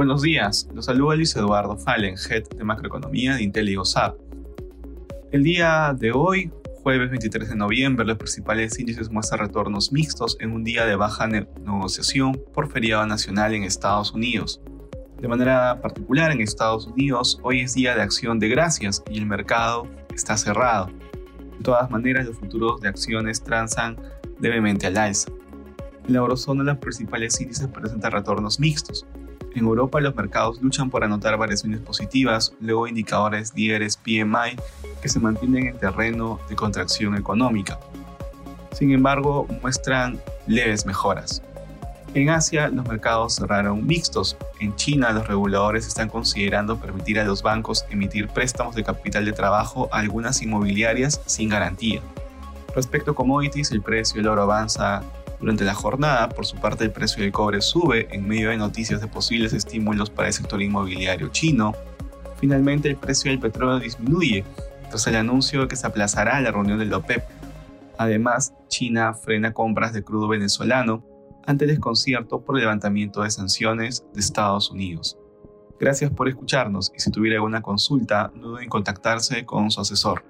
Buenos días, los saluda Luis Eduardo Fallen, Head de Macroeconomía de Intel y El día de hoy, jueves 23 de noviembre, los principales índices muestran retornos mixtos en un día de baja negociación por feriado nacional en Estados Unidos. De manera particular, en Estados Unidos, hoy es día de acción de gracias y el mercado está cerrado. De todas maneras, los futuros de acciones transan levemente al alza. En la eurozona, los principales índices presentan retornos mixtos. En Europa los mercados luchan por anotar variaciones positivas, luego indicadores líderes PMI que se mantienen en terreno de contracción económica. Sin embargo, muestran leves mejoras. En Asia los mercados cerraron mixtos. En China los reguladores están considerando permitir a los bancos emitir préstamos de capital de trabajo a algunas inmobiliarias sin garantía. Respecto a commodities, el precio del oro avanza durante la jornada, por su parte, el precio del cobre sube en medio de noticias de posibles estímulos para el sector inmobiliario chino. Finalmente, el precio del petróleo disminuye tras el anuncio de que se aplazará la reunión del OPEP. Además, China frena compras de crudo venezolano ante el desconcierto por el levantamiento de sanciones de Estados Unidos. Gracias por escucharnos y si tuviera alguna consulta, no duden en contactarse con su asesor.